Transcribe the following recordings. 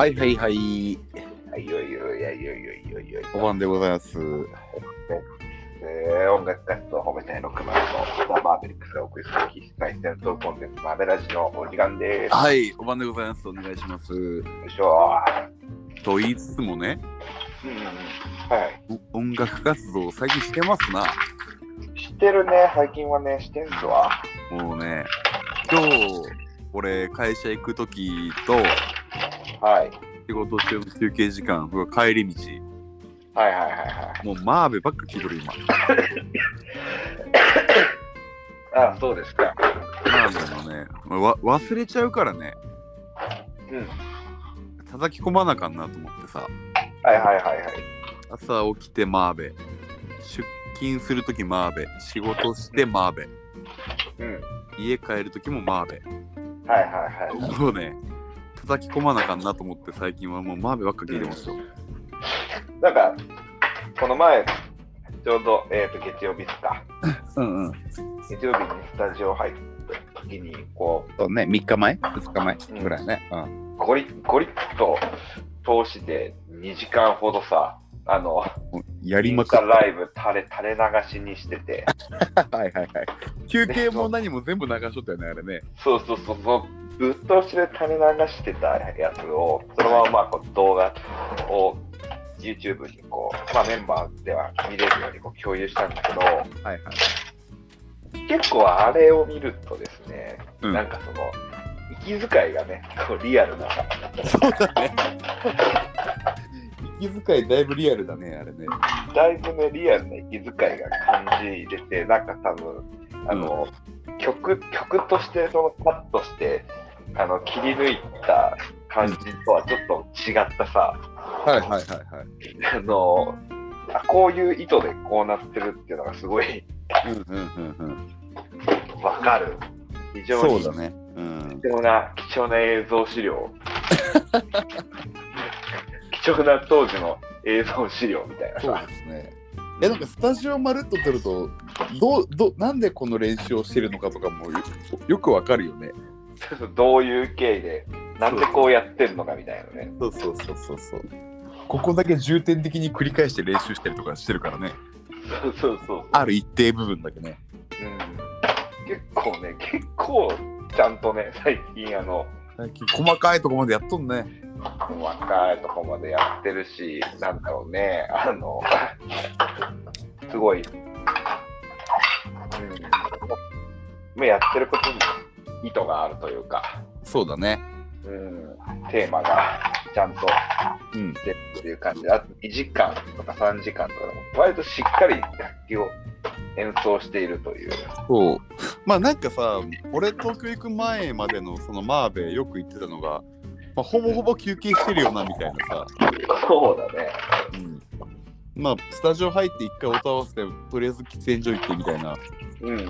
はいはいはい。はいよいよいやいよいよいよいよいお晩でございます。えー、音楽活動を褒めたい6番のザ・マーベリックスがお送りする戦闘コンテンツマーベラジのお時間です。はい、お晩でございます。お願いします。よいしょと言いつつもね、うんうんうん。はい。お音楽活動最近してますな。知ってるね、最近はね、してんすわ。もうね、今日、俺、会社行くときと、はい。仕事中の休憩時間、僕は帰り道、はいはいはいはい。もうマーベばっか聞いとる今。あ、そうですか。マーベのね、わ忘れちゃうからね、うん。叩き込まなあかんなと思ってさ、はいはいはいはい。朝起きてマーベ、出勤するときマーベ、仕事してマーベ、うん。家帰るときもマーベ。はいはいはい。もうね、叩き込まなあかんなと思って最近はもうマーベばっか聞いてますよ。なんか、この前、ちょうど、えっ、と、月曜日ですか。うんうん。月曜日にスタジオ入った時に、こそうね、3日前 ?2 日前ぐらいね。うん。う、ゴリッ、ゴリッと通しで2時間ほどさ、あの、やりまくった。ライブ垂れ、垂れ流しにしてて、はいはいはい。休憩も何も全部流しとったよね、あれね。そうそうそうそう、ぶっ通しで垂れ流してたやつを、そのまままあこう動画を YouTube にこう、まあメンバーでは見れるようにこう共有したんだけど、はいはい。結構あれを見るとですね、うんなんかその、息遣いがね、こうリアルな、そうだね。息遣いだいぶリアルだね、あれね。だいぶね、リアルな息遣いが感じれて、なんか多分、あの、曲、曲としてそのカットして、あの、切り抜いた感じとはちょっと違ったさ、はいはいはいはい。あの、あこういう意図でこうなってるっていうのがすごいうんうんうんうん。わかる。非常にそうだね。うん。貴重な、貴重な映像資料。貴重な当時の映像資料みたいなそうさ。ですね。え、なんかスタジオまるっと撮ると、どう、どう、なんでこの練習をしてるのかとかもよよくわかるよね。どういう経緯で、なんでこうやってんのかみたいなね。そうそうそうそうそう。ここだけ重点的に繰り返して練習したりとかしてるからね。そうそうそう。ある一定部分だけね。うん、結構ね、結構ちゃんとね、最近あの、最近細かいとこまでやっとんね。若いとこまでやってるし、なんだろうね、あの、すごい、うん、まあやってることに意図があるというか、そうだね。うん、テーマがちゃんとうん。してるっていう感じで、あと2時間とか3時間とかでも、割としっかり楽器を演奏しているという。そう。まあなんかさ、俺東京行く前までのそのマーベよく言ってたのが、まあ、ほぼほぼ休憩してるよなみたいなさ。そうだね。うん。まあスタジオ入って一回音合わせてとりあえず喫煙所行ってみたいな。うんうんうん。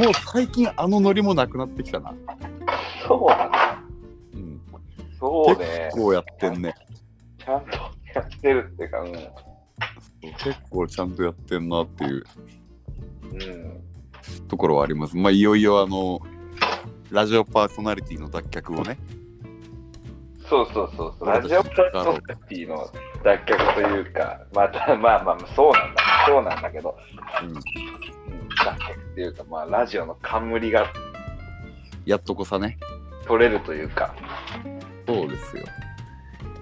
もう最近あのノリもなくなってきたな。そうだね。うん。そうね。こうやってんね。ちゃんとやってるっていうか、うん。結構ちゃんとやってんなっていううん。ところはあります。まあいよいよあの、ラジオパーソナリティの脱却をね。そうそうそうそう。ラジオパーソナリティの脱却というか、また、まあまあ、そうなんだ。そうなんだけど、うん。うん、脱却っていうか、まあ、ラジオの冠がやっとこさね。取れるというか、そうですよ。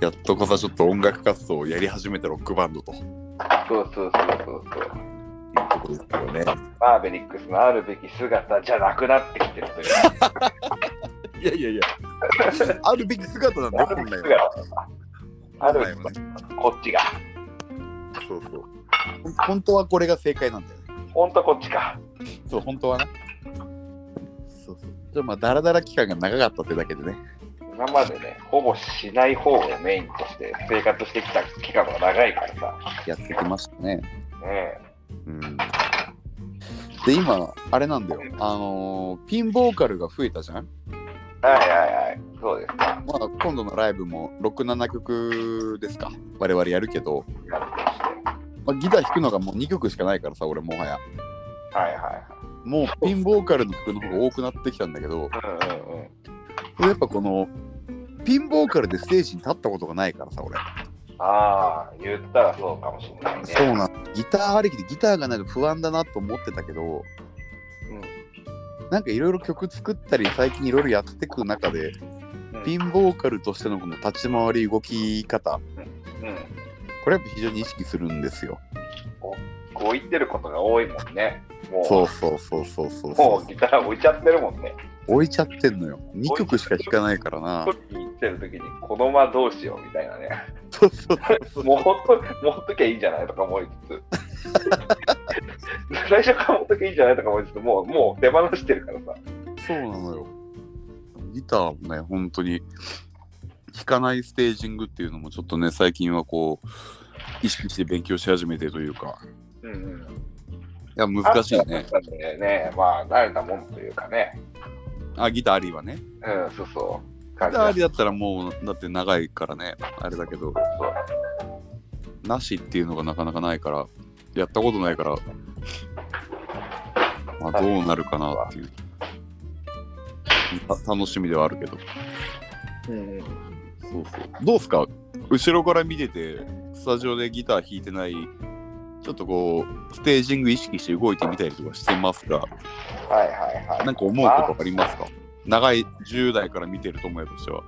やっとこさちょっと音楽活動をやり始めたロックバンドとそうそうそうそうそう。ところですよね。マーベリックスのあるべき姿じゃなくなってきてるというか、いやいやいや、あるべき姿なんだよ、本来は。姿あるべき本来はね。こっちが。そうそう。本当はこれが正解なんだよね。ほんとこっちか。そう、本当はね。そうそう。じゃあまあ、ダラダラ期間が長かったってだけでね。今までね、ほぼしない方をメインとして生活してきた期間が長いからさ、やってきましたね。ねうん。で、今、あれなんだよ。あのーピンボーカルが増えたじゃん？えはいはいはい、そうですか。まあ、今度のライブも6、7曲ですか。我々やるけど、やって。まあ、ギター弾くのがもう2曲しかないからさ、俺もはや。はいはもうピンボーカルの曲の方が多くなってきたんだけど、いはい。うんうんうん。やっぱこのピンボーカルでステージに立ったことがないからさ俺ああ、言ったらそうかもしれないね。そうなのギターありきでギターがないと不安だなと思ってたけど、なんかいろいろ曲作ったり最近いろいろやってく中でうんピンボーカルとしてのこの立ち回り動き方うん。これやっぱ非常に意識するんですよこう言ってることが多いもんね。もう、そうそうそうそうそうもそうギター置いちゃってるもんね。置いちゃってんのよ2曲しか弾かないからな取りに行ってる時に、このままどうしようみたいなね。そうそうそうもうほっと、もうほっときゃいいんじゃないとか思いつつ。最初から持っときゃいいんじゃないとか思いつつ、もう、もう手放してるからさ。そうなのよギターもね本当に弾かないステージングっていうのもちょっとね最近はこう意識して勉強し始めてというかうんうん。いや難しいねね。ねまあ、慣れたもんというかね。あギターありはね。うん、そうそう。ギ感ターありだったらもうだ。って長いからね。あれだけど。そうなしっていうのがなかなかないからやったことないからまあどうなるかなっていう。た楽しみではあるけど。うんうん。そうそう。どうすか？後ろから見ててスタジオでギター弾いてないちょっとこうステージング意識して動いてみたりとかしてますかはいはいはい。なんか思うことありますか？長い10代から見てると思えとしては。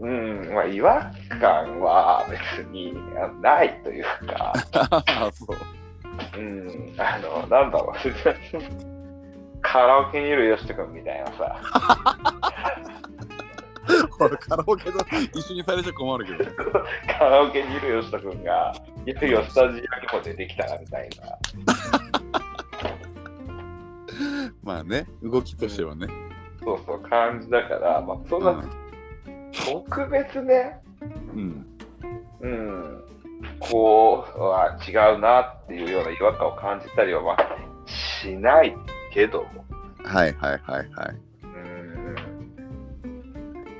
うん、まあ、違和感は別にあないというか、あ そう。うん、あの、なんだろう、カラオケにいるよしとくんみたいなさ、カラオケと一緒にされちゃ困るけどカラオケにいるよしとくんが、いよいよスタジオにも出てきたなみたいな、まあね動きとしてはね、そうそう感じだから、まあ、そんう、なん。特別ね、うん、うん、こう、は違うなっていうような違和感を感じたりは、まあ、しないけども。はいはいはいはい。うん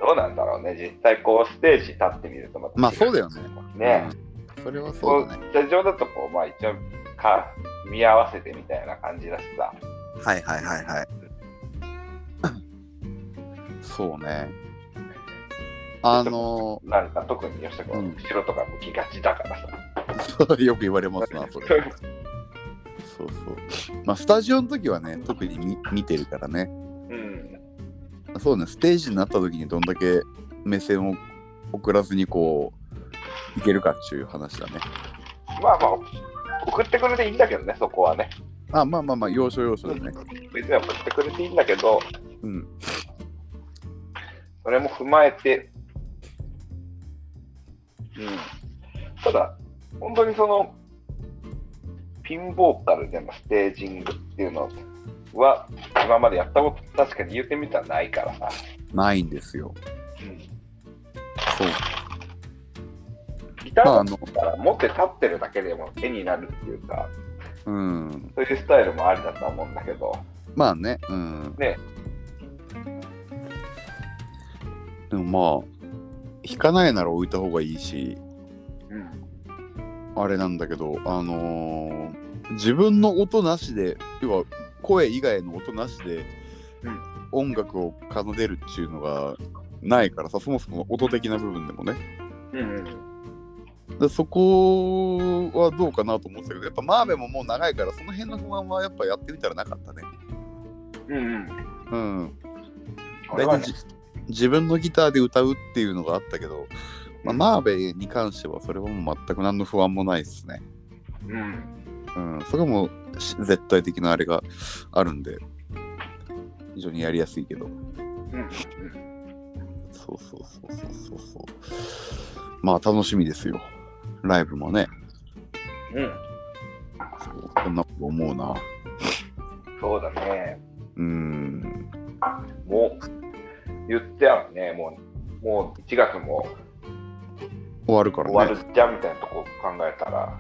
どうなんだろうね、実際こうステージ立ってみるとまた違まあそうだよね。ね、うん。それはこそうだね。スタジオだとこう、まあ一応か見合わせてみたいな感じだしさ。はいはいはいはい。そうね。あのなんか特に吉田君、うん。後ろとか向きがちだからさ。ーよく言われますな それ。そうそう。まあスタジオの時はね特に見見てるからね。うん。そうねステージになった時にどんだけ目線を送らずにこういけるかっていう話だね。まあまあ、送ってくれていいんだけどね、そこはね。あまあまあまあ要所要所でね。別に送ってくれていいんだけど、うん。それも踏まえて、うん。ただ、本当にその、ピンボーカルでのステージングっていうのは、今までやったこと確かに言ってみたらないからさ。ないんですよ。うん、そう。ギターだったら持って立ってるだけでも絵になるっていうか、うん。そういうスタイルもありだとは思うんだけど、まあねうん。ね。でもまあ弾かないなら置いた方がいいしうん。あれなんだけどあのー自分の音なしで要は声以外の音なしでうん音楽を奏でるっていうのがないからさそもそも音的な部分でもねうんでそこはどうかなと思ってたけどやっぱマーベももう長いからその辺の不安はやっぱやってみたらなかったねうん。うんうん。大体じ自分のギターで歌うっていうのがあったけど、まあ、マーベに関してはそれはもう全く何の不安もないですね。うん。うん、それはも絶対的なあれがあるんで、非常にやりやすいけど。うん。そうそうそうそうそうそう。まあ楽しみですよ。ライブもね。うん。そうこんなこと思うな。そうだね。うん。もう、言ってあるね。もう、もう1月も終わるから終ね。わるじゃんみたいなとこ考えたら、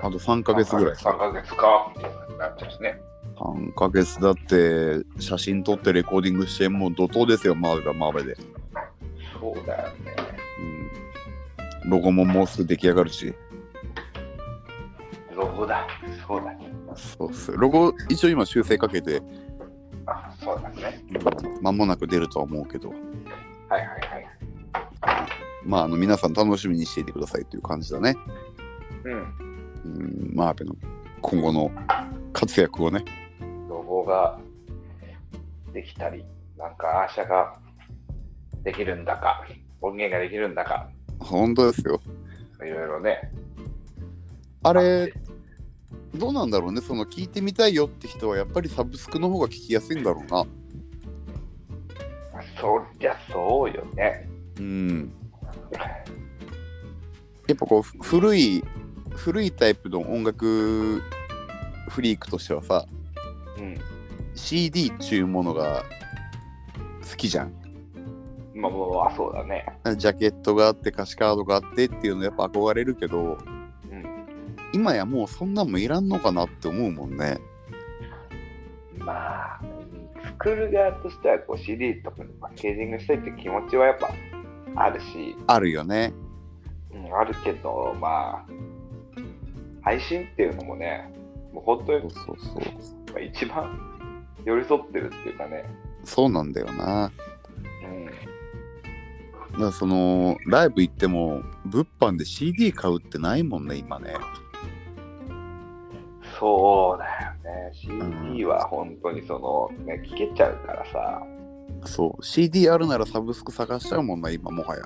あと3ヶ月ぐらい。3ヶ月かってなっちゃうしね。3ヶ月だって写真撮ってレコーディングしてもう怒涛ですよ、マーベがマーベで。そうだよね。うん。ロゴももうすぐ出来上がるし。そうだ。そうだ。そうっす。ロゴ一応今修正かけて、あ、そうだね。間もなく出るとは思うけど。はいはいはい。まあ、あの皆さん楽しみにしていてくださいという感じだね。うん。うん、マーベの今後の活躍をね。ロゴができたり、なんかアーシャができるんだか、音源ができるんだか、本当ですよ。いろいろね。あれ、どうなんだろうね。その聞いてみたいよって人はやっぱりサブスクの方が聞きやすいんだろうな。そりゃそうよね。うん。やっぱこうふ古い古いタイプの音楽フリークとしてはさうん。CD っちゅうものが好きじゃん。まあ、もう、あ、そうだね。ジャケットがあって歌詞カードがあってっていうのやっぱ憧れるけどうん。今やもうそんなんもいらんのかなって思うもんね。まあ、作る側としてはこう CD とかにパッケージングしたいって気持ちはやっぱあるし、あるよね。うん、あるけど、まあ、配信っていうのもね、もう本当にそうそうそう。まあ一番寄り添ってるっていうかね、そうなんだよな。うん、だからそのライブ行っても物販で CD 買うってないもんね今ね。そうだよね、CD は本当にその、ね、聞けちゃうからさ、そう CD あるならサブスク探しちゃうもんな今もはや。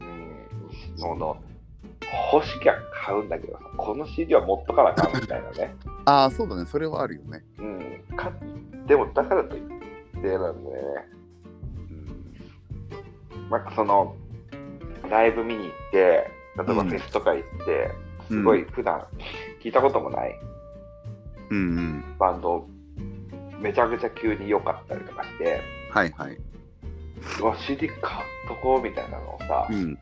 うん、その欲しきゃ買うんだけどさ、この CD は持っとかなあかんみたいなね。ああそうだねそれはあるよね。うん、かでもだからといってなんでね、うんなんかそのライブ見に行って、例えばフェスとか行って、すごい普段聞いたこともないうんうん。バンド、めちゃくちゃ急に良かったりとかして、はいはい。うわ、CD 買っとこうみたいなのをさ、うん。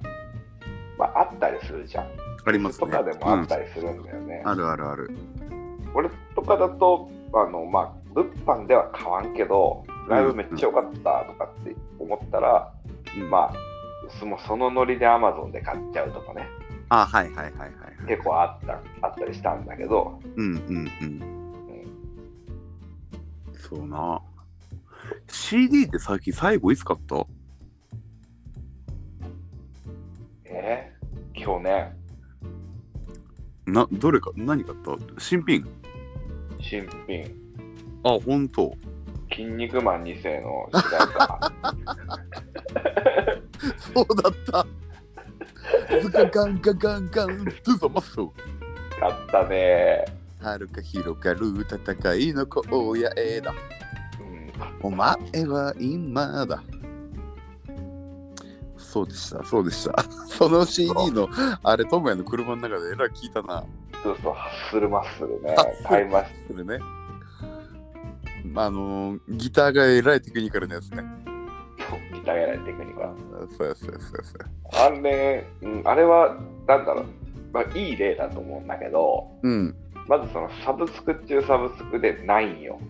まあ、あったりするじゃん。ありますね。とかでもあったりするんだよね。うんあるあるある。俺とかだと、あの、まあ、物販では買わんけど、ライブめっちゃ良かったとかって思ったら、うんまあ、そのそのノリで Amazon で買っちゃうとかね、あはいはいはいはいはい。結構あったあったりしたんだけど、うんうんうん。そうな。CD って最近最後いつ買った？えー、去年、な、どれか、何買った？新品新品、あ、ほんと。筋肉マン2世の主題歌、そうだった。ズカガンガガンガン、トゥザマッソ。買ったね。はるか広がる戦いの荒野へだ。うん、お前は今だ。そうでした、そうでした。その CD の、あれ、トモヤの車の中でえらい聞いたな。そうそう、ハッスルマッスルねハッス、ル買いましそれね。あのー、ギターがえらいテクニカルなやつね。た、ギターやられテクニックは。そうやそうやそうやそうや。あれ、うん、あれは、なんだろう、まあ、いい例だと思うんだけど、うん。まずそのサブスク中サブスクでないんよ。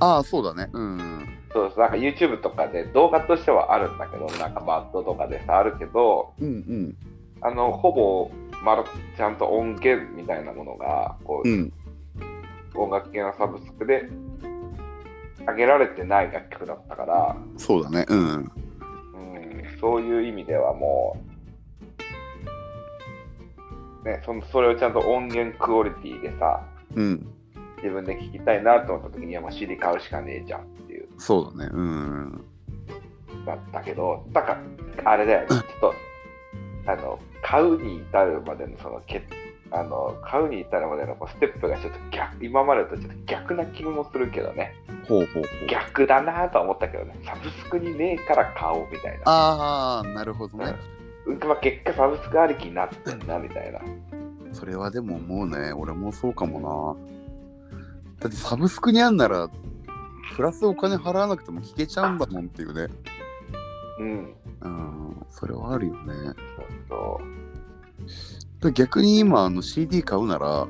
ああ、そうだね。うん。そうなんか YouTube とかで動画としてはあるんだけど、なんかバッドとかでさ、あるけど、うんうん。あの、ほぼ、まるちゃんと音源みたいなものが、こう、うん。音楽系のサブスクで上げられてない楽曲だったから、そうだね。うん。うん、そういう意味ではもう、ね、そのそれをちゃんと音源クオリティでさ、うん。自分で聴きたいなと思った時にはもう CD 買うしかねえじゃんそうだね。うん。だったけど、だから、あれだよね、ちょっと、あの、買うに至るまでのそのけあの買うに至るまでのこうステップがちょっと逆今までとちょっと逆な気もするけどねほうほうほう。逆だなとは思ったけどねサブスクにねえから買おうみたいなああ、なるほどね。うんまあ、結果サブスクありきになってんなみたいなそれはでももうね、俺もそうかもな。だってサブスクにあんなら、プラスお金払わなくても聞けちゃうんだもんっていうね。うん。うん、それはあるよね。そうそで逆に今あの CD 買うなら、う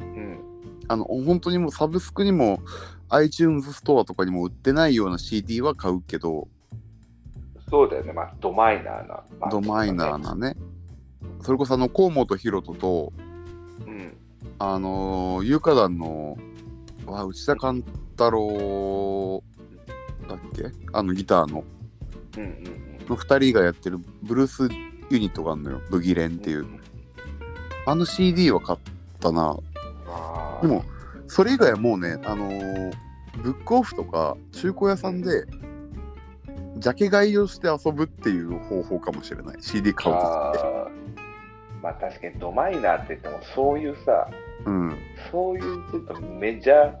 うん。あの本当にもうサブスクにも iTunes ストアとかにも売ってないような CD は買うけど、そうだよね。まあドマイナーなドマイナーなね。それこそあの河本大翔と、うん。あのー、有価団の、わ内田勘太郎だっけ？あのギターの。うんうんの2人がやってるブルースユニットがあるのよ。ブギレンっていう。あの CD は買ったな。でも、それ以外はもうね、あのーブックオフとか中古屋さんで、ジャケ買いをして遊ぶっていう方法かもしれない。CD 買うときって。まあ確かにドマイナーって言ってもそういうさ、うん。そういうちょっとメジャ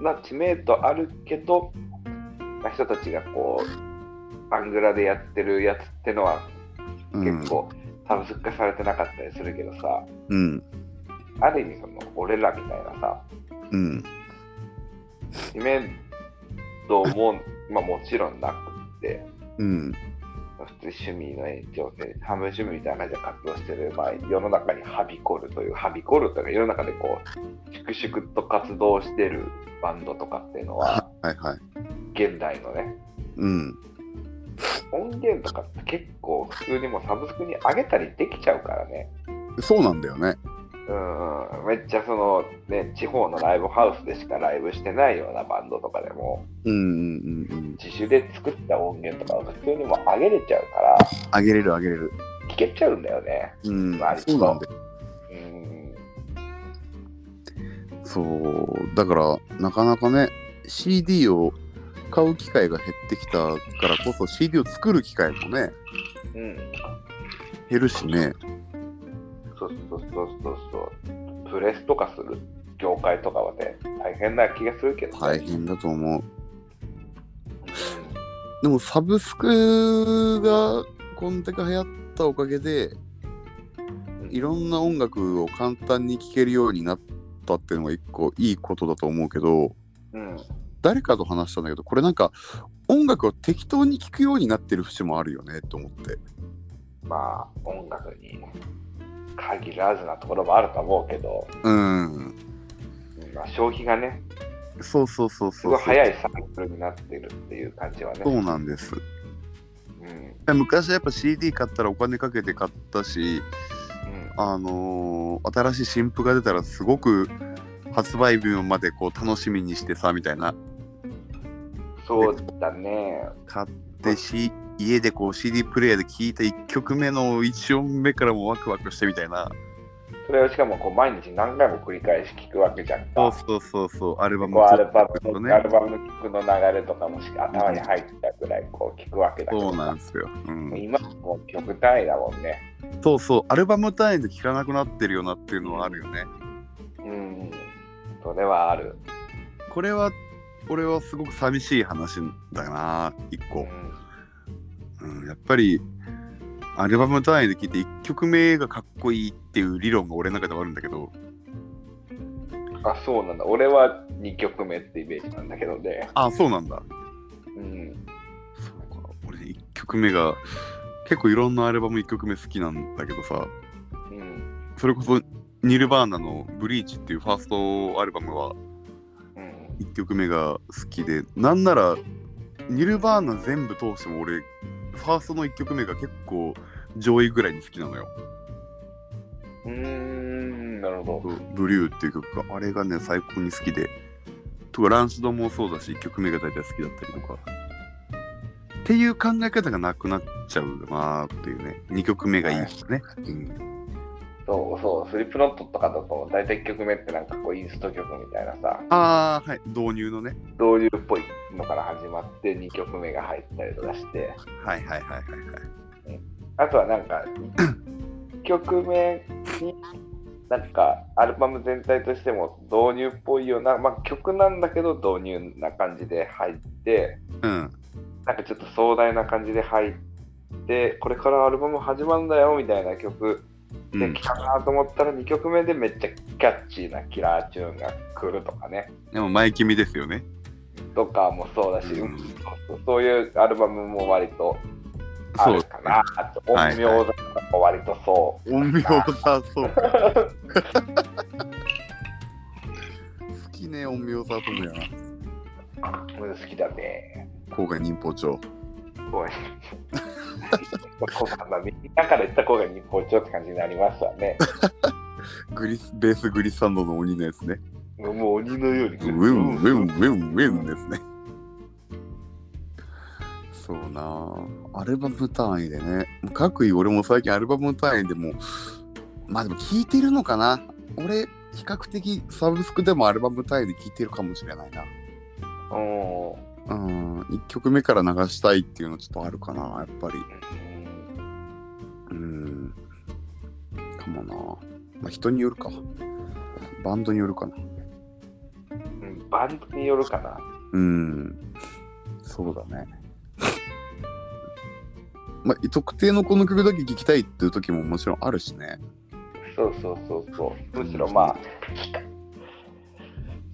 ーな知名度あるけど、まあ人たちがこう、アングラでやってるやつってのはうん結。構サブスク化されてなかったりするけどさ、うん。ある意味その俺らみたいなさ、うん。知名度も、まあ、もちろんなくって、うん。普通に趣味の延長で、半分趣味みたいな感じで活動してる、まあ、世の中にはびこるという、はびこるというか、世の中でこう、粛々と活動してるバンドとかっていうのは、はいはい。現代のね、うん。音源とかって結構普通にもうサブスクに上げたりできちゃうからね。そうなんだよね。うんうん、めっちゃそのね、地方のライブハウスでしかライブしてないようなバンドとかでも、うんうんうんうん。自主で作った音源とかを普通にもう上げれちゃうから、あげれるあげれる。聞けちゃうんだよね。うん割。とそうなんだよ。うん。そう。だから、なかなかね、CD を買う機会が減ってきたからこそ CD を作る機会もね、うん。減るしね。そうそうそうそうそう。プレスとかする業界とかはね、大変な気がするけどね。大変だと思う。うんでもサブスクがこんだけ流行ったおかげで、いろんな音楽を簡単に聴けるようになったっていうのが一個いいことだと思うけど、うん。誰かと話したんだけど、これなんか音楽を適当に聴くようになってる節もあるよねと思って。まあ、音楽に限らずなところもあると思うけど、うん。うんまあ、消費がね、そうそうそうすそう。ごい早いサイクルになってるっていう感じはね。そうなんです。うん。昔はやっぱ CD 買ったらお金かけて買ったし、うん。あのー新しい新譜が出たらすごく発売日までこう楽しみにしてさみたいなそうだね。買ってし家でこう CD プレイヤーで聴いた1曲目の1音目からもワクワクしてみたいなそれをしかもこう毎日何回も繰り返し聞くわけじゃんか。そうそうそうそうアルバムアルバムの、ねアルバムの曲の流れとかもし頭に入ったぐらいこう聞くわけだけどそうなんですよ、うん、今もう曲単位だもんね。そうそうアルバム単位で聴かなくなってるよなっていうのはあるよねうん。それはある。これは俺はすごく寂しい話だな一個、うん。うん、やっぱりアルバム単位で聴いて1曲目がかっこいいっていう理論が俺の中ではあるんだけどあ、そうなんだ。俺は2曲目ってイメージなんだけどね。あそうなんだうん。そうか俺1曲目が結構いろんなアルバム1曲目好きなんだけどさうん。それこそニルバーナの「ブリーチ」っていうファーストアルバムはうん。1曲目が好きでなんならニルバーナ全部通しても俺ファーストの1曲目が結構上位ぐらいに好きなのよ。うーん、なるほど。ブリューっていう曲があれがね最高に好きで。とかランシドもそうだし1曲目が大体好きだったりとか。っていう考え方がなくなっちゃうなーっていうね。2曲目がいいですね、うん、そうそう、スリップノットとかだと、大体1曲目ってなんかこうインスト曲みたいなさ、ああはい。導入のね。導入っぽいのから始まって2曲目が入ったりとかして、はいはいはいはいはい。あとはなんか、1曲目に、なんかアルバム全体としても導入っぽいような、まあ曲なんだけど導入な感じで入って、うん。なんかちょっと壮大な感じで入って、これからアルバム始まるんだよみたいな曲うんで来たなと思ったら2曲目でめっちゃキャッチーなキラーチューンが来るとかね。でも前君ですよねとかもそうだし、うんそういうアルバムも割とあるかな。あと、はい音名とかも割とそう。音名さそうか 好きね音名さともや 好きだね。郊外忍法帳こうこうまあみんなから言った方が日本帳って感じになりますわね。グリスベースグリスサンドの鬼のやつね。もう鬼のようにウェンウェンウェンウェンですね。そうなアルバム単位でね。各位俺も最近アルバム単位でもまあでも聞いてるのかな。俺比較的サブスクでもアルバム単位で聞いてるかもしれないな。うん。うん1曲目から流したいっていうのちょっとあるかなやっぱり。うんかもな。まあ人によるか。バンドによるかな。うんバンドによるかな。うんそうだね。まあ特定のこの曲だけ聴きたいっていう時ももちろんあるしね。そうそうそうそう。むしろまあ、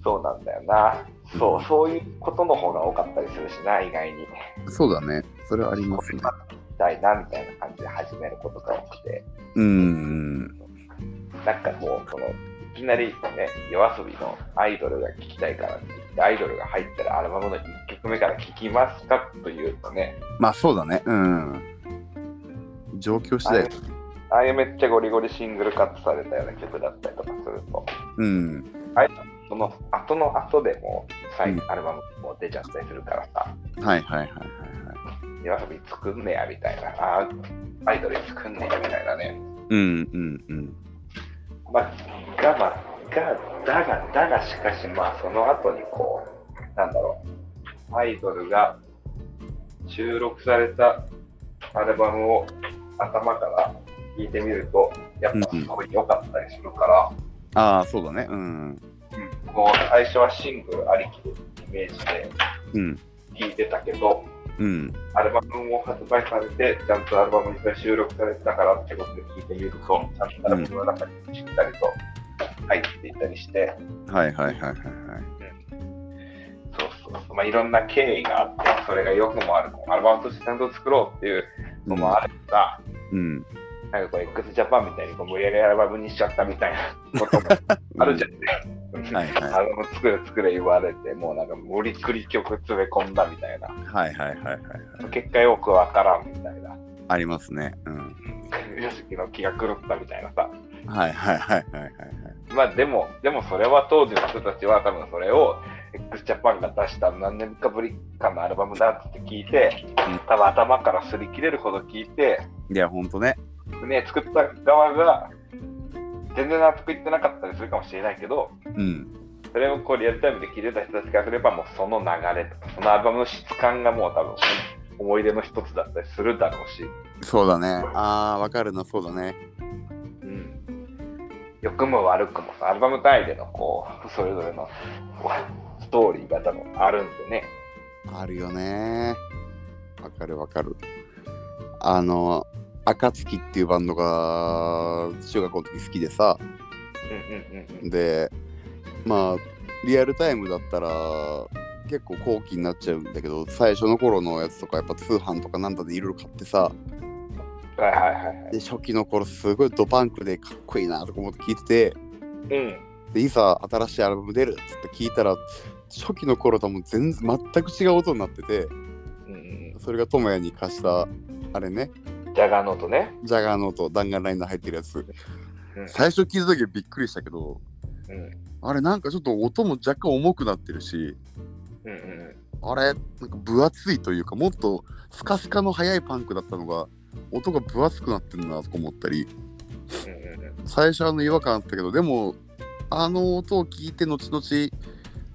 そうなんだよな。そう、そういうことの方が多かったりするしな、意外に。そうだね。それはありますね。これしたいな、みたいな感じで始めることが多くて。うんなんかもう、この、いきなりね、夜遊びのアイドルが聴きたいからって言って、アイドルが入ったらアルバムの1曲目から聴きますかというとね、まあそうだね。うん。状況次第ああいうめっちゃゴリゴリシングルカットされたような曲だったりとかすると、うんその後の後でも再うん。アルバムも出ちゃったりするからさ、はいはいはいはいはい。夜遊び作んねやみたいな、あーアイドル作んねやみたいなね。うんうんうん。まあ、が、まあ、が、だが、だがしかし、まあ、その後にこう、なんだろう、アイドルが収録されたアルバムを頭から聴いてみると、やっぱすごい良かったりするから、ああそうだね。うんうん。こう最初はシングルありきでイメージでうん聴いてたけど、うん。アルバムも発売されて、ちゃんとアルバムに収録されてたからってことで聴いてみると、ちゃんとアルバムの中にしっかりと入っていたりして、はいはいはいはいはい。そうそうまあ、いろんな経緯があって、それが良くもある、アルバムとしてちゃんと作ろうっていうのもあれば、うんなんかこう、x ジャパンみたいにこう無理やりアルバムにしちゃったみたいなこともあるじゃんね。はいはい。アルバム作れ作れ言われて、もうなんか無理くり曲詰め込んだみたいな、はいはいはいはいはい。結果よくわからんみたいな、ありますね。うん。よしきの気が狂ったみたいなさ。はいはいはいはいはい。まあでも、でもそれは当時の人たちは多分それを x ジャパンが出した何年かぶりかのアルバムだって聞いて、うん。多分頭から擦り切れるほど聞いて、いやほんとねね、作った側が全然納得いってなかったりするかもしれないけど、うん。それをこうリアルタイムで聞いてた人たちからすれば、もうその流れとか、そのアルバムの質感がもう多分思い出の一つだったりするだろうし、そうだね。ああわかるな。そうだね。うん、良くも悪くもさ、アルバム単位でのこう、それぞれのストーリーが多分あるんでね。あるよね。わかるわかる。あの暁っていうバンドが中学校の時好きでさ。でまあリアルタイムだったら結構後期になっちゃうんだけど最初の頃のやつとかやっぱ通販とかなんだでいろいろ買ってさはいはいはいはい。で初期の頃すごいドパンクでかっこいいなとか思って聞いててうん。でいざ新しいアルバム出るっつって聞いたら初期の頃とはもう全然全く違う音になっててうんうんそれが智也に貸したあれねうん。ジャガーノートね。ジャガーノート弾丸ライナー入ってるやつ。うん。最初聞いた時はびっくりしたけどうん。あれなんかちょっと音も若干重くなってるしうんうんあれなんか分厚いというかもっとスカスカの速いパンクだったのが音が分厚くなってるなとか思ったり。うんうんうん。最初あの違和感あったけどでもあの音を聞いて後々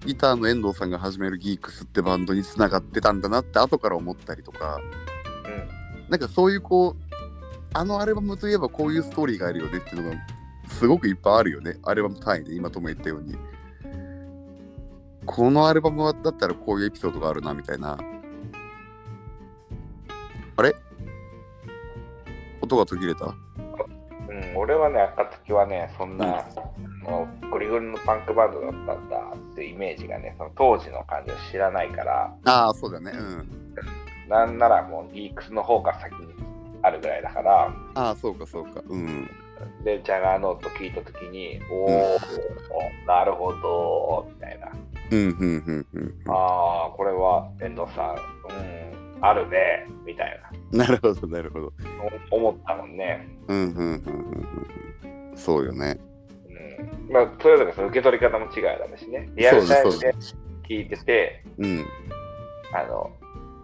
ギターの遠藤さんが始めるギークスってバンドにつながってたんだなって後から思ったりとかなんかそういうこうあのアルバムといえばこういうストーリーがあるよねっていうのがすごくいっぱいあるよね。アルバム単位で今とも言ったように。このアルバムはだったらこういうエピソードがあるなみたいな。あれ？音が途切れた？うん、うん、俺はね、暁はね、そんな、もうゴリゴリのパンクバンドだったんだっていうイメージがね、その当時の感じを知らないから、ああそうだねうんなんならもうギークスの方が先にあるぐらいだから、ああそうかそうか。うん。で、ジャガーノート聞いたときに、おー、なるほど、みたいな。うんうんうんうん。ああ、これは遠藤さん、うん、あるね、みたいな。るほどなるほど。な、お思ったもんね。うんうんうんうんうん。そうよね。うん。まあ、それぞれその受け取り方も違いだしね。リアルタイムで聞いてて、うん。あの、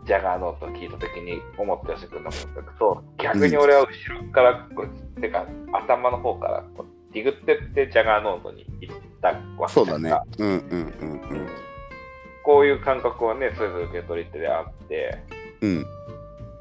ジャガーノートを聞いたときに思った吉君の感覚と、逆に俺は後ろからこう、てか頭の方からこうディグってってジャガーノートに行ったわけそうだね。うんうんうんうんこういう感覚はね、それぞれ受け取り手であって、うん。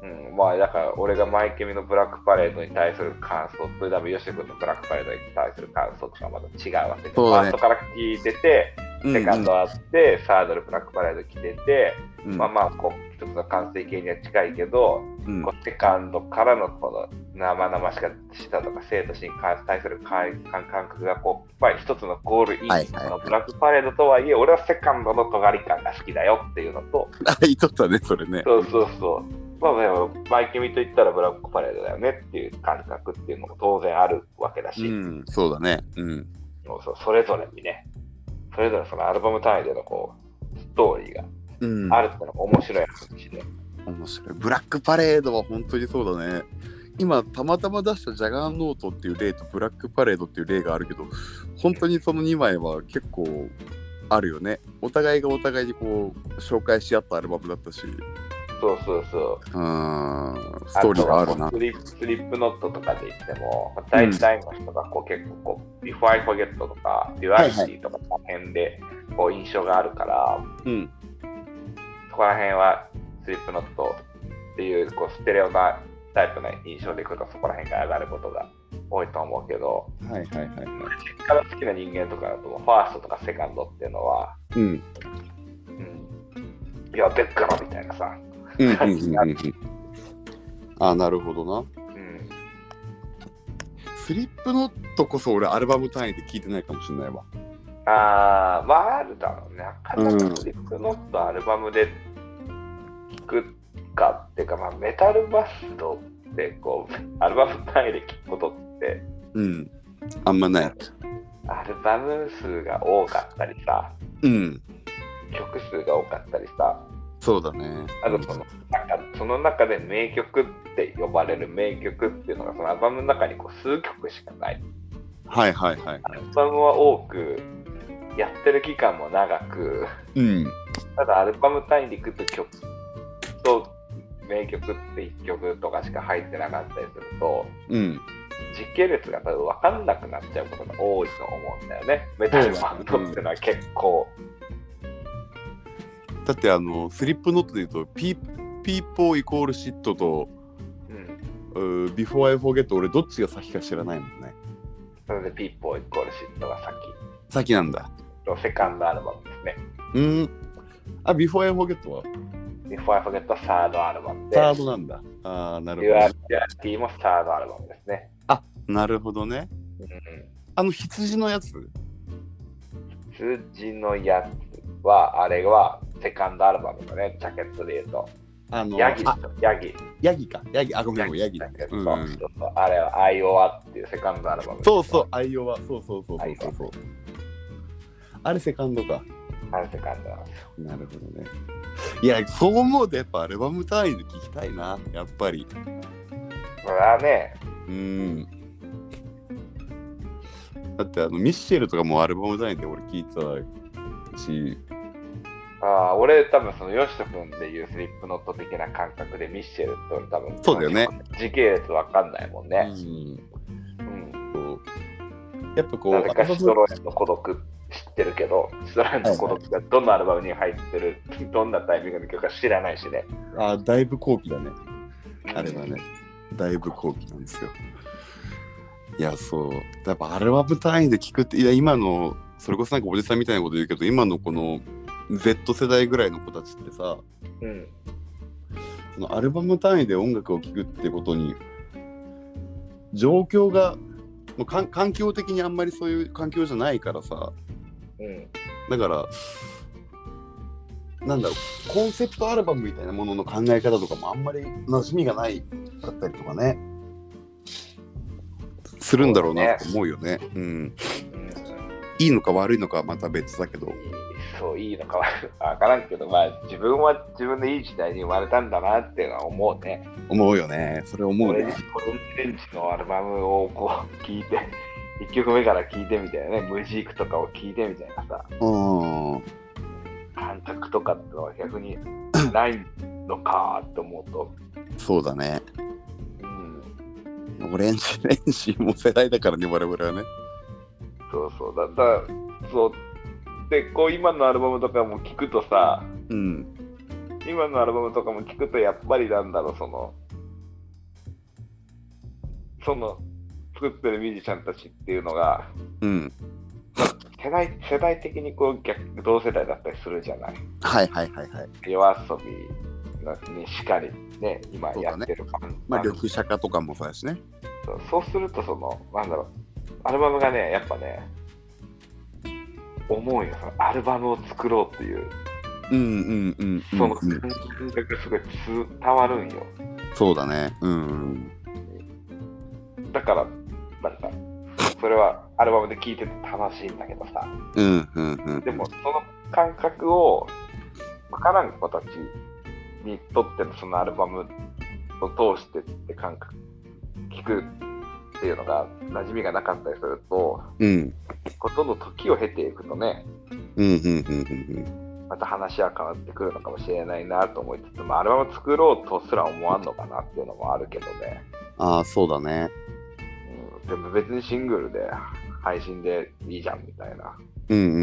うん。うん、まあだから俺がマイケミのブラックパレードに対する感想と、多分吉君のブラックパレードに対する感想とかまた違うわけで、ねファーストから聞いてて、セカンドあって、サードでブラックパレード来てて、うんまあまあ、こう、一つの完成形には近いけど、うんこうセカンドからのこの生々しかしたとか、生と死に対する感覚がこう、やっぱり一つのゴールイン、はいはいこのブラックパレードとはいえ、俺はセカンドの尖り感が好きだよっていうのと、あ、言いとったね、それね。そうそうそう。まあ、でもマイケミと言ったらブラックパレードだよねっていう感覚っていうのも当然あるわけだし、うん、そうだね。うん。そうそうそれぞれにね、それぞれそのアルバム単位でのこう、ストーリーがうん。あるってのが面白いやつだしね。面白い。ブラックパレードは本当にそうだね。今、たまたま出したジャガーノートっていう例とブラックパレードっていう例があるけど、本当にその2枚は結構あるよね。お互いがお互いにこう、紹介し合ったアルバムだったし、そうそうそう。うーん、ストーリーがあるな。スリスリップノットとかで言っても、まあ大体の人がこう結構こう、Before I Forget とか、Duality とかこの辺でこう印象があるから、うん。そこら辺はスリップノットっていうこうステレオなタイプの印象でいくとそこら辺が上がることが多いと思うけど、はいはいはいはい。そっから好きな人間とかだと、ファーストとかセカンドっていうのは、うん。うん、いや、でっからみたいなさ、うんうんうんうんうん。あ、なるほどな。うん、スリップノットこそ俺アルバム単位で聞いてないかもしれないわ。あー、まああるだろうね。なかなうんかスリップノットアルバムで聴くかっていうか、まあ、メタルバンドってこう、アルバム単位で聴くことって、うん。あんまない。アルバム数が多かったりさ、うん。曲数が多かったりさ、そうだね。あとそのなんかその中で名曲って呼ばれる名曲っていうのがそのアルバムの中にこう数曲しかない。はいはいはい。アルバムは多く、やってる期間も長く、うん。ただアルバム単位でいくと曲と名曲って1曲とかしか入ってなかったりすると、うん。時系列が多分分かんなくなっちゃうことが多いと思うんだよね。メタルバンドっていうのは結構。だってあの、スリップノットで言うと、ピピーポーイコールシットと、うん。うー Before I Forget 俺どっちが先か知らないもんね。それでピッポーイコールシットが先先なんだ。のセカンドアルバムですね。うん。あ、Before I Forget は？Before I Forget はサードアルバムで、サードなんだ。ああ、なるほど。デュアティもサードアルバムですね。なるほどね。うん、あの羊のやつ？数字のやつは、あれはセカンドアルバムのね、ジャケットで言うと、あの、ヤギあ、ヤギ。ヤギか。ヤギ、あ、ごめんヤギだだけ。ど、うんそうそうそうあれはアイオワっていうセカンドアルバム。そうそう、アイオワ。そうそうそうそうそうそう。あれセカンドか。あれセカンド。なるほどね。いや、そう思うとやっぱアルバム単位で聞きたいな。やっぱり。これはね、うん。だってあのミッシェルとかもアルバム単位で俺聞いてたし、あー俺多分そのヨシト君でいうスリップノット的な感覚でミッシェルって俺多分そうだよね。時系列わかんないもんうね。ん、うん。そうやっぱこう、なぜかシトロエンの孤独知ってるけど、シトロエンの孤独がどんなアルバムに入ってる、どんなタイミングの曲か知らないしね。あだいぶ後期だね。あれはね、だいぶ後期なんですよ。いや、そう。やっぱアルバム単位で聞くって、いや、今の、それこそなんかおじさんみたいなこと言うけど、今のこの Z 世代ぐらいの子たちってさ、うん。そのアルバム単位で音楽を聴くってことに、状況が、もうかん環境的にあんまりそういう環境じゃないからさ、うん。だから、なんだろう、コンセプトアルバムみたいなものの考え方とかもあんまり馴染みがないかったりとかね、するんだろうなと思うよね。うん。うんいいのか悪いのかはまた別だけど。そう、いいのか わからんけど、まあ、自分は自分でいい時代に生まれたんだなっていうのは思うね。思うよね。それ思うね。オレンジレンジのアルバムをこう 聞いて、1曲目から聞いてみたいなね、ムジークとかを聞いてみたいなさ、うん。感覚とかってのは逆に ないののかと思うと、そうだね。うん、オレンジレンジも世代だからね、我々はね。そうそう、だだそう。で、こう今のアルバムとかも聞くとさ、うん。今のアルバムとかも聞くとやっぱりなんだろうそのその作ってるミュージシャンたちっていうのがうん。世代世代的にこう逆同世代だったりするじゃない？はいはいはいはい。夜遊びのにしかりね今やってるバンまあ、緑茶化とかもそうだしね。そうそうするとそのなんだろうアルバムがねやっぱね思うよそのアルバムを作ろうっていううんうんうんそのうん、感覚がすごい伝わるんよそうだね。うん。だから、なんか、それはアルバムで聴いてて楽しいんだけどさ、うんうんうん。でもその感覚を分からん子たちにとってのそのアルバムを通してって感覚、聞くっていうのが馴染みがなかったりすると、うん。ほとんど時を経ていくとね、うんうんうんうんまた話は変わってくるのかもしれないなと思いつつ、まあ、アルバム作ろうとすら思わんのかなっていうのもあるけどね。ああ、そうだね。うん、でも別にシングルで配信でいいじゃんみたいな。うんうんう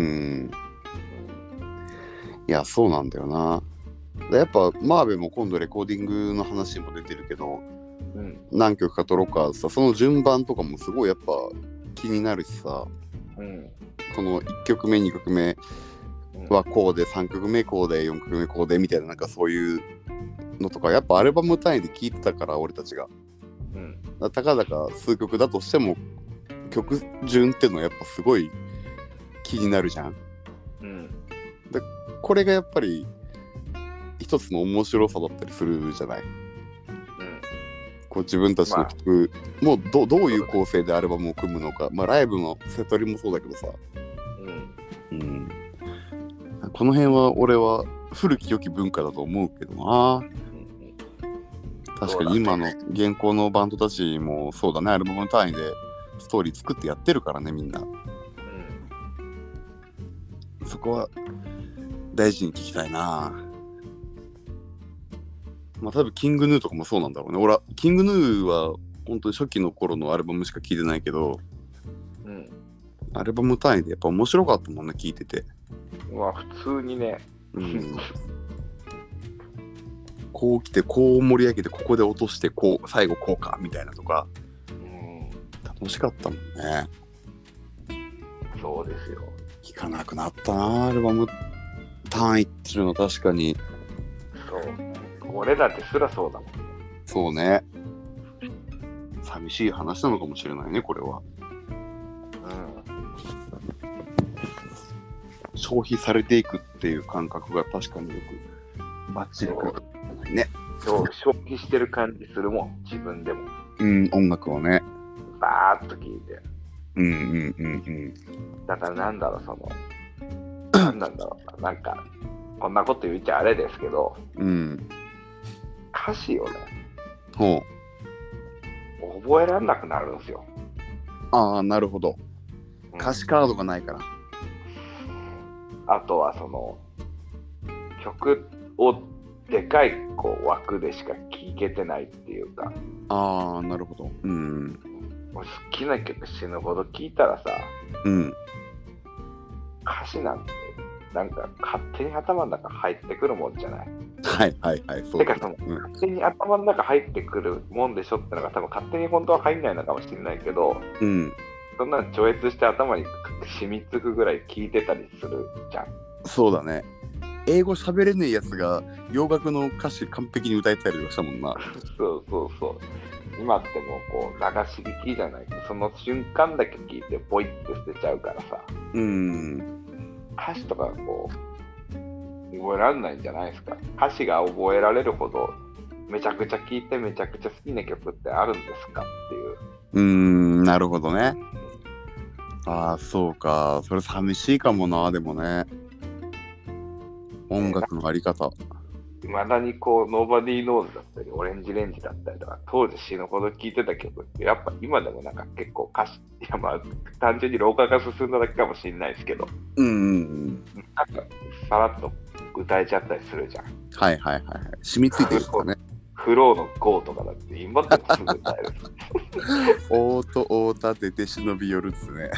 ん。いや、そうなんだよな。でやっぱ、マーベも今度レコーディングの話も出てるけど、うん。何曲か撮ろうかさ、その順番とかもすごいやっぱ気になるしさ、うん。この1曲目、2曲目はこうで、3曲目こうで、4曲目こうでみたいな、なんかそういうのとか、やっぱアルバム単位で聴いてたから、俺たちが。うん。だたかだか数曲だとしても、曲順っていうのはやっぱすごい気になるじゃん。うん。これがやっぱり一つの面白さだったりするじゃない？うん。こう自分たちの曲、もうどどういう構成でアルバムを組むのか、まあライブのセトリもそうだけどさ、うん。うん、この辺は俺は古き良き文化だと思うけどな。確かに今の現行のバンドたちもそうだね、アルバム単位でストーリー作ってやってるからね、みんな。そこは大事に聞きたいな。まあ多分キングヌーとかもそうなんだろうね。俺はキングヌーは本当に初期の頃のアルバムしか聞いてないけど、うん。アルバム単位でやっぱ面白かったもんね、聞いてて。うん。まあ普通にね、うん。こう来て、こう盛り上げて、ここで落として、こう、最後こうか、みたいなとか、うん。楽しかったもんね。そうですよ。聞かなくなったな、アルバム単位っていうのは確かに。そう。俺らですらそうだもん。そうね。寂しい話なのかもしれないね、これは。うん。消費されていくっていう感覚が確かによくバッチリくるね。そう消費してる感じするもん、自分でも。うん、音楽をね。バーッと聞いて。うんうんうんうん。だからなんだろう、その、な んなんだろうな、なんか、こんなこと言っちゃあれですけど、うん。歌詞をね、ほう。覚えられなくなるんですよ。ああ、なるほど。うん歌詞カードがないから。あとはその曲をでかいこう枠でしか聴けてないっていうかああ、なるほど。うん。もう好きな曲死ぬほど聴いたらさうん。歌詞なんてなんか勝手に頭の中入ってくるもんじゃない？はいはいはい。そうだてかそのうん勝手に頭の中入ってくるもんでしょってのが多分勝手に本当は入んないのかもしれないけどうん。そんなの超越して頭に染みつくぐらい聴いてたりするじゃんそうだね。英語喋れねえやつが洋楽の歌詞完璧に歌えたりとかしたもんな。そうそうそう。今ってもうこう流し聞きじゃないその瞬間だけ聞いてポイって捨てちゃうからさ、うん。歌詞とかこう、覚えられないんじゃないですか。歌詞が覚えられるほど、めちゃくちゃ聴いてめちゃくちゃ好きな曲ってあるんですか？っていう。うーん、なるほどね。ああ、そうか。それ寂しいかもな、でもね。音楽のあり方。いまだにこう、Nobody Knows だったり、オレンジレンジだったりとか、当時死ぬほど聴いてた曲って、やっぱ今でもなんか結構歌詞、いやまあ、単純に老化が進んだだけかもしれないですけど、うんうんなんかさらっと歌えちゃったりするじゃん。はいはいはいはい。染みついてるからね。フローの GO とかだって、今でもすぐ歌える。おーとおー立てて忍び寄るっすね。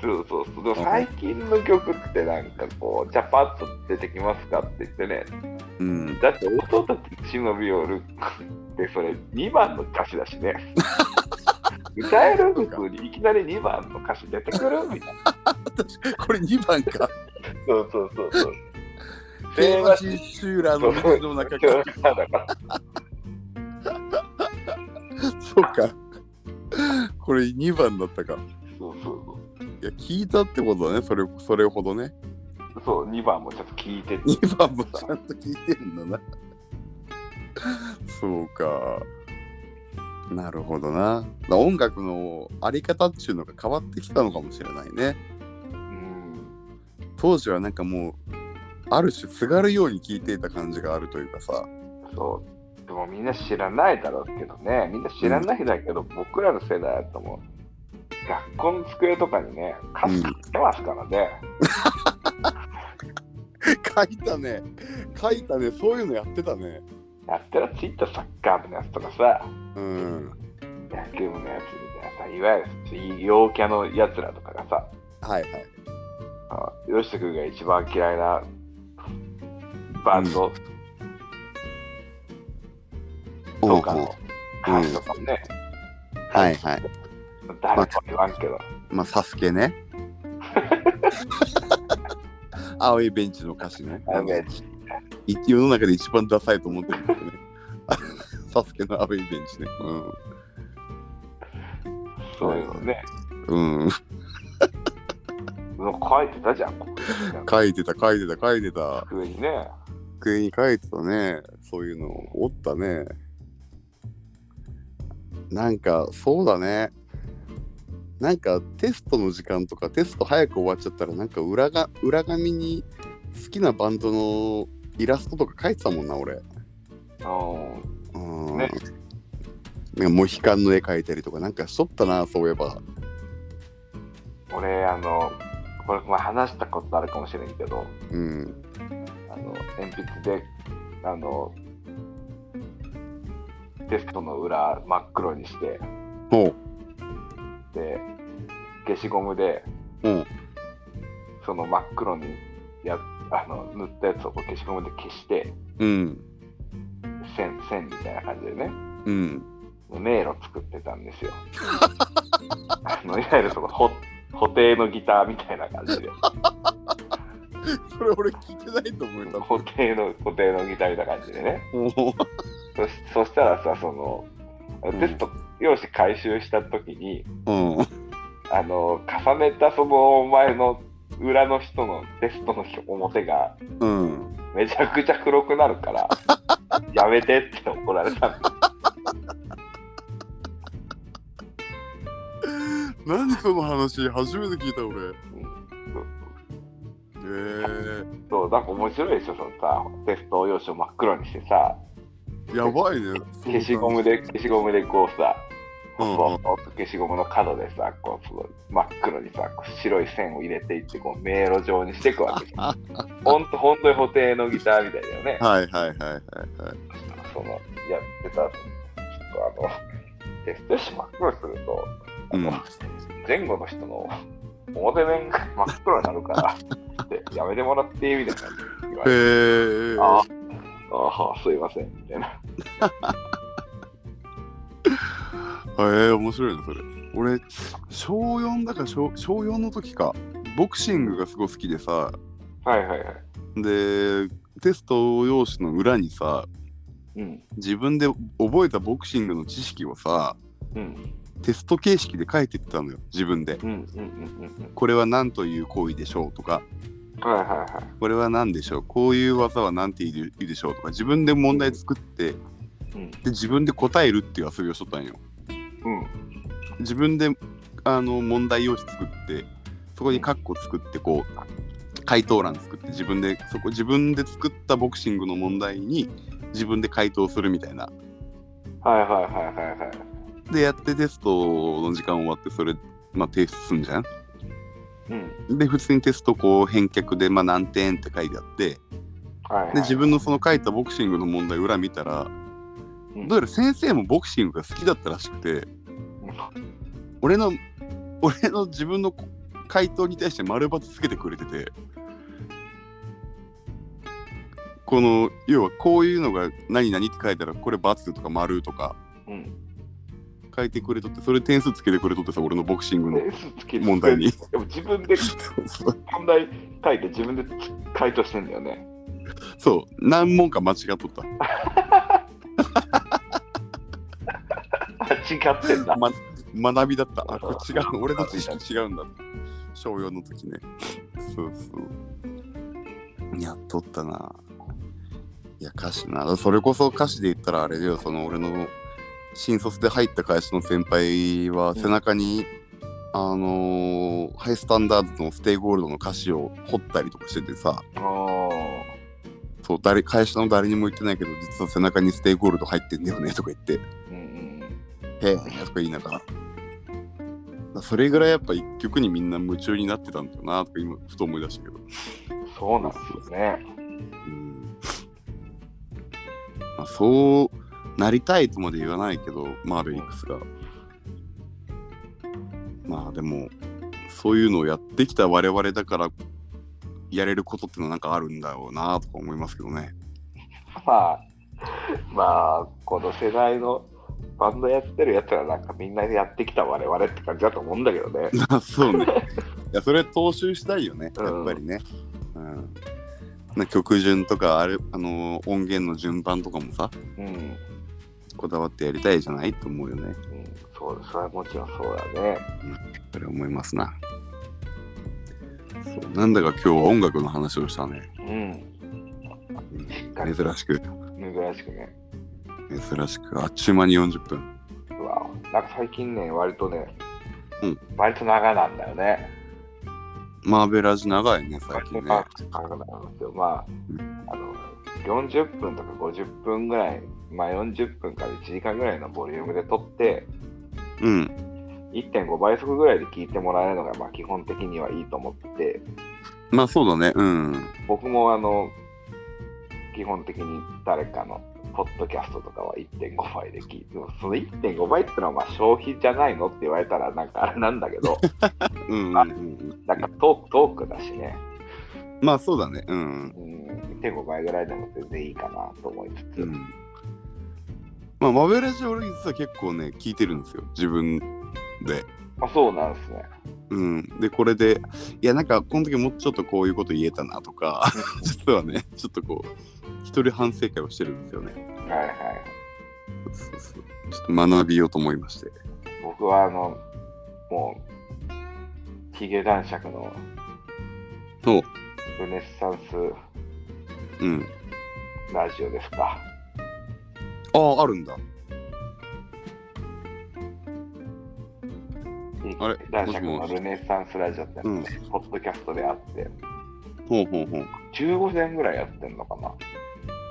そうそうそう。でも最近の曲ってなんかこう、じゃあパッと出てきますかって言ってね、うん。だって音だって忍び寄るってそれ2番の歌詞だしね。歌える普通にいきなり2番の歌詞出てくるみたいな。これ2番か。そうそうそうそう。平和シシューラーの水の中か。そうか。これ2番だったか。そうそういや、聞いたってことだね、それそれほどね。そう。そう、2番もちょっと聞いてて。2番もちゃんと聞いてるんだな。そうか。なるほどな。だ音楽のあり方っていうのが変わってきたのかもしれないね。うん。当時はなんかもう、ある種すがるように聞いていた感じがあるというかさ。そう。でもみんな知らないだろうけどね。みんな知らないだけど、僕らの世代だともう、学校の机とかにね、歌詞書いてますからね。書いたね。書いたね。そういうのやってたね。やったらツイッターサッカー部のやつとかさ、うん。野球部のやつみたいなさ、いわゆる陽キャのやつらとかがさ、はいはい。あ吉田君が一番嫌いなバンドとかの歌詞とかもね、はいはい。誰とは言わんけど、まあ、サスケね。青いベンチの歌詞ね。世の中で一番ダサいと思ってるんだよね。サスケの青いベンチね。そういうのね、うん。書いてたじゃん、書いてた書いてた書いてた。机にね。机に書いてたね。そういうのおったね。なんか、そうだね。なんかテストの時間とかテスト早く終わっちゃったらなんか裏が裏紙に好きなバンドのイラストとか書いてたもんな俺。ううん。ねなんかモヒカンの絵描いたりとかなんかしとったなそういえば。ん、俺、あの、これ、まあ、話したことあるかもしれんけど、うん。あの鉛筆で、あの、テストの裏真っ黒にして、ほう。で、消しゴムで、うん。その真っ黒にやあの塗ったやつをこう消しゴムで消して、うん。線、線みたいな感じでね、うん。迷路作ってたんですよ。あのいわゆるそのほ補定のギターみたいな感じで、それ俺聞いてないと思う補定の補定のギターみたいな感じでね。そしそしたらさ、その、テスト用紙回収したときに、うん。あの、重ねたそのお前の裏の人のテストの表がうん。めちゃくちゃ黒くなるから、やめてって怒られた 何その話初めて聞いた俺。うえそう、なんか面白いでしょ、そのさ、テスト用紙を真っ黒にしてさ、やばいね。消しゴムで、消しゴムでこうさ、うんうんポンポンと消しゴムの角でさ、こう、すごい真っ黒にさ、白い線を入れていって、こう、迷路状にしていくわけ。ほんと、ほんとに補定のギターみたいだよね。はいはいはいはいはい。その、やってた、ちょっとあの、テスト用紙真っ黒にすると、あのうん前後の人の表面が真っ黒になるから、ってやめてもらっていいみたいな感じで言われて、へえ。あああ、すいません、みたいな。へえ、面白いね、それ。俺、小4だか小小4の時か、ボクシングがすごい好きでさ、はいはいはい。で、テスト用紙の裏にさ、うん。自分で覚えたボクシングの知識をさ、うん。テスト形式で書いてったのよ、自分で。これは何という行為でしょうとか、はいはいはい。これは何でしょう、こういう技は何て言うでしょうとか、自分で問題作って、うん。で自分で答えるっていう遊びをしとったんよ。うん。自分であの問題用紙作ってそこにカッコ作ってこう回答欄作って自分でそこ自分で作ったボクシングの問題に自分で回答するみたいなはいはいはいはいはい。でやってテストの時間終わってそれまあ提出すんじゃんうん。で普通にテストこう返却でまあ何点って書いてあってはいはいで自分のその書いたボクシングの問題裏見たらうんどうやら先生もボクシングが好きだったらしくて俺の俺の自分の回答に対して丸×つけてくれててこの要はこういうのが何々って書いたらこれ×とか丸とかうん。書いてくれとってそれ点数つけてくれとってさ俺のボクシングの問題に。でも自分で問題書いて自分で回答してんだよね。そう。何問か間違っとった 間違ってんだ。ま、学びだった。あ、これ違う。俺の知識違うんだ。小4の時ね。そうそう。やっとったな。いや、歌詞な。それこそ歌詞で言ったらあれだよ。その俺の新卒で入った会社の先輩は背中に、あのー Hi-STANDARD の Stay Gold の歌詞を彫ったりとかしててさ、そう誰会社の誰にも言ってないけど、実は背中に Stay Gold 入ってんだよねとか言って、うんうんへえとか言いながら。だからそれぐらいやっぱ一曲にみんな夢中になってたんだよなとか今ふと思い出したけど。そうなんですよね。うんまあ、そうなりたいとまで言わないけど、マーベリックスが。まあでも、そういうのをやってきた我々だから、やれることってのはなんかあるんだろうなとか思いますけどね。まあ、まあ、この世代のバンドやってるやつらなんかみんなやってきた我々って感じだと思うんだけどね。そうね。いや、それ踏襲したいよね、やっぱりね。うん。な曲順とかあれ、あのー音源の順番とかもさ、うん。うん、こだわってやりたいじゃないと思うよね。そうそれはもちろんそうだね。それ思いますな。そうなんだか今日は音楽の話をしたね。うん。うん珍しく、珍しくね。珍しく、あっちゅう間に40分。うわなんか最近ね、割とね、うん割と長なんだよね。マーベラジ長いね、最近ね。長なんですよ。まあ、うんあの、40分とか50分ぐらい、まあ40分から1時間ぐらいのボリュームで撮って、うん。1.5倍速ぐらいで聞いてもらえるのが、まあ基本的にはいいと思ってて、まあそうだね、うん。僕もあの、基本的に誰かのポッドキャストとかは1.5倍で聞いて、その1.5倍ってのはまあ消費じゃないのって言われたらなんかあれなんだけど、うんうん。なんかトークトークだしね、まあそうだね、うん。うん、1.5倍ぐらいでも全然いいかなと思いつつ、うん。まあ、マーベラジ俺実は結構ね、聞いてるんですよ、自分で。あそうなんですね。うん。で、これで、いや、なんか、この時もうちょっとこういうこと言えたなとか、実はね、ちょっとこう、一人反省会をしてるんですよね。はいはい。そうそう。ちょっと学びようと思いまして。僕はあの、もう、ヒゲ男爵のそう。ルネッサンスうん。ラジオですか。ああ、あるんだ。あれ？男爵のもしもしルネッサンスラジオって、うんポッドキャストであって、ほうほうほう。15年ぐらいやってんのかな。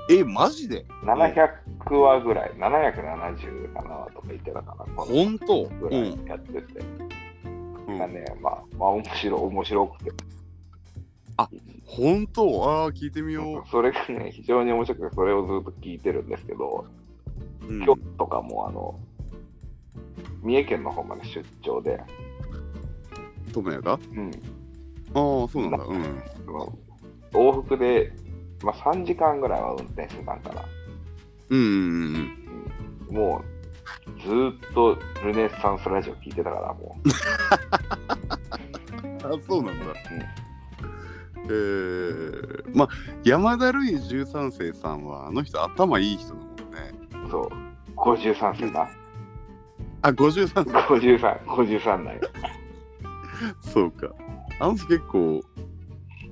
え、マジで？700話ぐらい、770かなとか言ってたかな。このほんとぐらいやってて、うんがね、まあ、まあ、面白い、面白くて。ほんとああ、聞いてみよそれがね、非常に面白くて、それをずっと聞いてるんですけど、う。うん、今日とかも、あの、三重県の方まで出張で、ともやがあうん、あ、そうなんだ。うん。往復で、まあ、3時間ぐらいは運転してたんかな。うんうんうん。もう、ずーっとルネッサンスラジオ聞いてたから、も あ、そうなんだ。えー、まあ、山田るい13世さんは、あの人頭いい人だもんね。う、そう、53世な。あ、53世。53、53なんよ。そうか。あの人結構、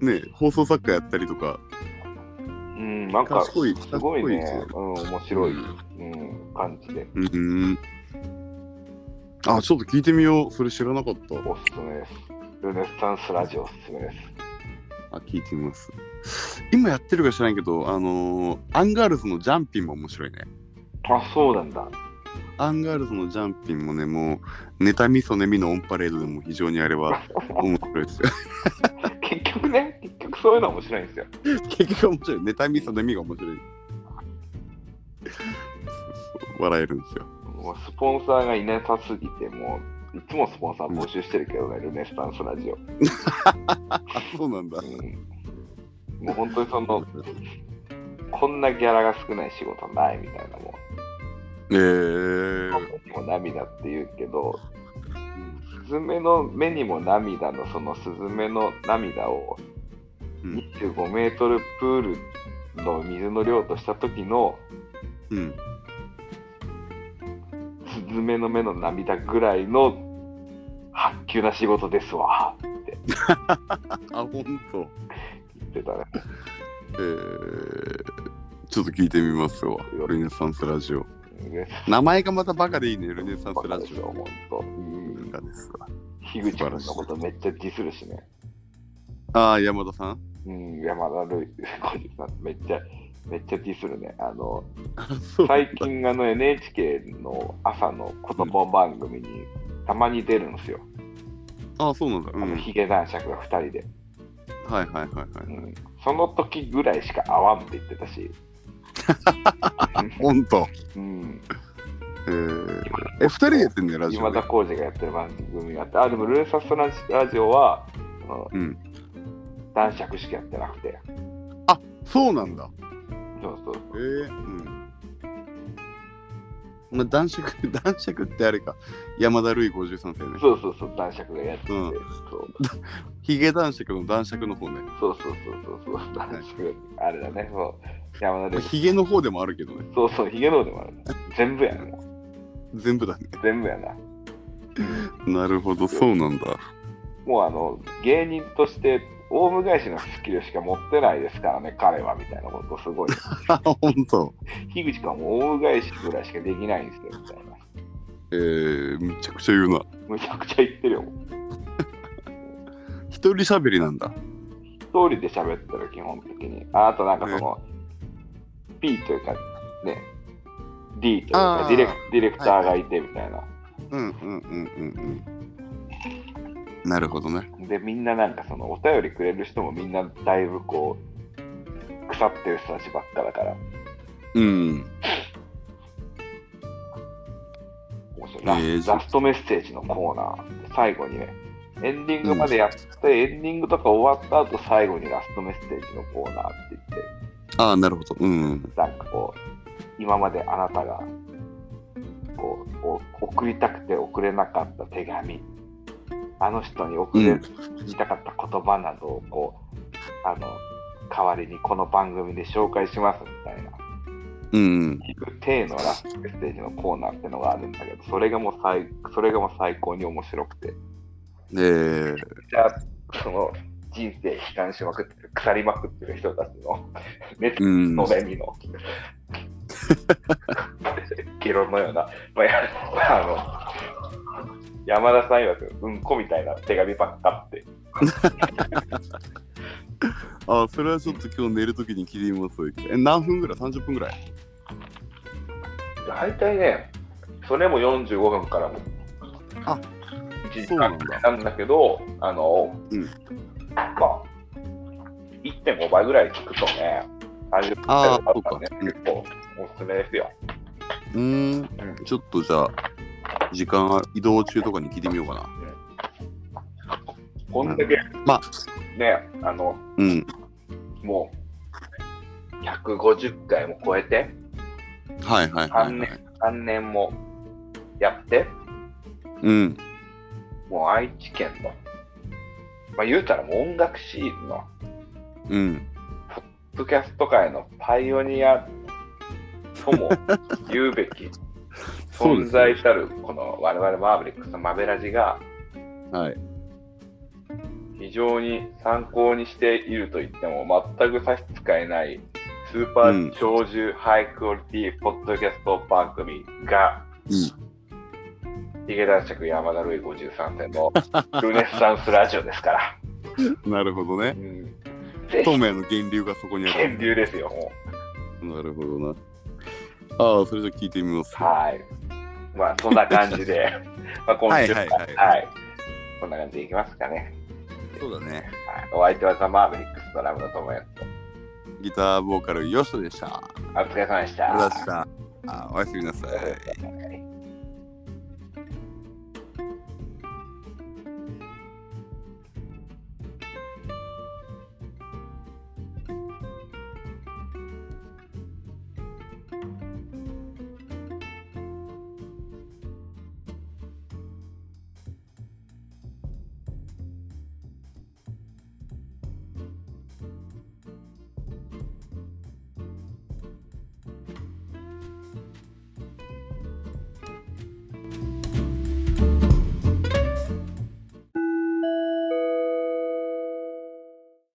ね、放送作家やったりとか、うん、なんか、すごいねうん、面白い、うん、感じで、うん。あ、ちょっと聞いてみよう。それ知らなかった。おすすめです。ルネッサンスラジオおすすめです。あ、聞いてみます。今やってるか知らないけど、あのーアンガールズのジャンピンも面白いね。あ、そうなんだ。アンガールズのジャンピンもね、もう、妬み嫉みのオンパレードでも非常にあれは面白いですよ。ね、結局そういうの面白いんですよ。結局面白い。妬みその意味が面白い。笑えるんですよ。もうスポンサーがいなさすぎて、もういつもスポンサー募集してるけどね、ルネスタンスラジオ。あ、そうなんだ。うん、もう本当にその、こんなギャラが少ない仕事ないみたいなもえーん、にも涙って言うけど、スズメの目にも涙のそのスズメの涙をうん25メートルプールの水の量とした時のうん。スズメの目の涙ぐらいの発球な仕事ですわって あ、ほんと。言ってたね。えー、ちょっと聞いてみますわ。ルネサンスラジオ。ね名前がまたバカでいいね、ルネサンスラジオ。本当。うんバカですわ。樋口君のことめっちゃディスるしね。ああ、山田さん？うん、山田るい、さん、めっちゃ、めっちゃディスるね。あの、最近、あの NHK の朝の子供番組にたまに出るんですよ。ああ、そうなんだ。うあの、ん。ヒゲ男爵が2人で。はいはいはいはい。うん。その時ぐらいしか会わんって言ってたし。ほんと。うん。えー、え、二人でやってんねラジオで今田。耕司がやってる番組があって、あ、でもルーサストラジオは、あのうん。男爵しかやってなくて。あ、そうなんだ。そうそう。えー、うん。まあ、男爵、男爵ってあれか。山田るい53世ね。そうそうそう、男爵がやってて。うんそうヒゲ男爵の男爵の方ね。そうそうそうそうそう、男爵、あれだね、そう。山田で、ヒゲの方でもあるけどね。そうそう、ヒゲのでもある。全部やね、全部だね。全部やな。なるほど、そうなんだ。もうあの、芸人として、オウム返しのスキルしか持ってないですからね、彼は、みたいなことすごい。あ、ほんと。樋口君はもうオウム返しぐらいしかできないんですよ、みたいな。えー、むちゃくちゃ言うな。むちゃくちゃ言ってるよ。一人喋りなんだ。一人で喋ってる、基本的に。ああとなんかその、P というか、ね、D というかディレク、ディレクターがいてみたいな。うんうんうんうんうん。なるほどね。で、みんななんかその、お便りくれる人もみんなだいぶこう、腐ってる人たちばっかだから、うん。ラ,、えーラストメッセージのコーナー、最後にね、エンディングまでやって、エンディングとか終わった後、最後にラストメッセージのコーナーって言って、ああ、なるほど。うん。なんかこう、今まであなたが、こう、お送りたくて送れなかった手紙、あの人に送れ、うん。言いたかった言葉などを、こう、あの、代わりにこの番組で紹介しますみたいな、うん。いう体のラストメッセージのコーナーってのがあるんだけど、それがもう最、それがもう最高に面白くて、え。ー、じゃあ、その、人生悲観しまくってる、腐りまくってる人たちの、熱うん。の目にの、ゲロのような、まあ、や あの、山田さん曰く、うんこみたいな手紙ばっかって。あ あ、それはちょっと今日寝るときに聞いてみます。え、何分ぐらい ?30 分ぐらい？大体ね、それも45分からも。あ1時そうなん間だなんだけど、あの、うんまあ、1.5倍ぐらい聞くとね、30分あーだったらね、結構おすすめですよ。うーん。ちょっとじゃあ、時間移動中とかに聞いてみようかな。こんだけ、まね、あの、うん。もう、150回も超えて、はいはいはい、はい。3年もやって、うん。もう愛知県の、まあ言うたらもう音楽シーンの、うん。ポッドキャスト界のパイオニアとも言うべき 存在たる、この我々マーヴェリックスのマベラジがはい。非常に参考にしていると言っても全く差し支えないスーパー長寿ハイクオリティポッドキャスト番組が、うん。ヒゲ男爵山田ルイ53世のルネッサンスラジオですから。なるほどねう。ん、透明の源流がそこにある。源流ですよ、もなるほどな。ああ、それじゃあ聞いてみます。う。はい。まあ、そんな感じで、まあ、今週も、はいはいはいはい。こんな感じでいきますかね。そうだね。はい、お相手はザ・マーベリックスドラムの友也と。ギターボーカル、ヨシトでした。お疲れ様でした。ありがとうございました。あおやすみなさい。はい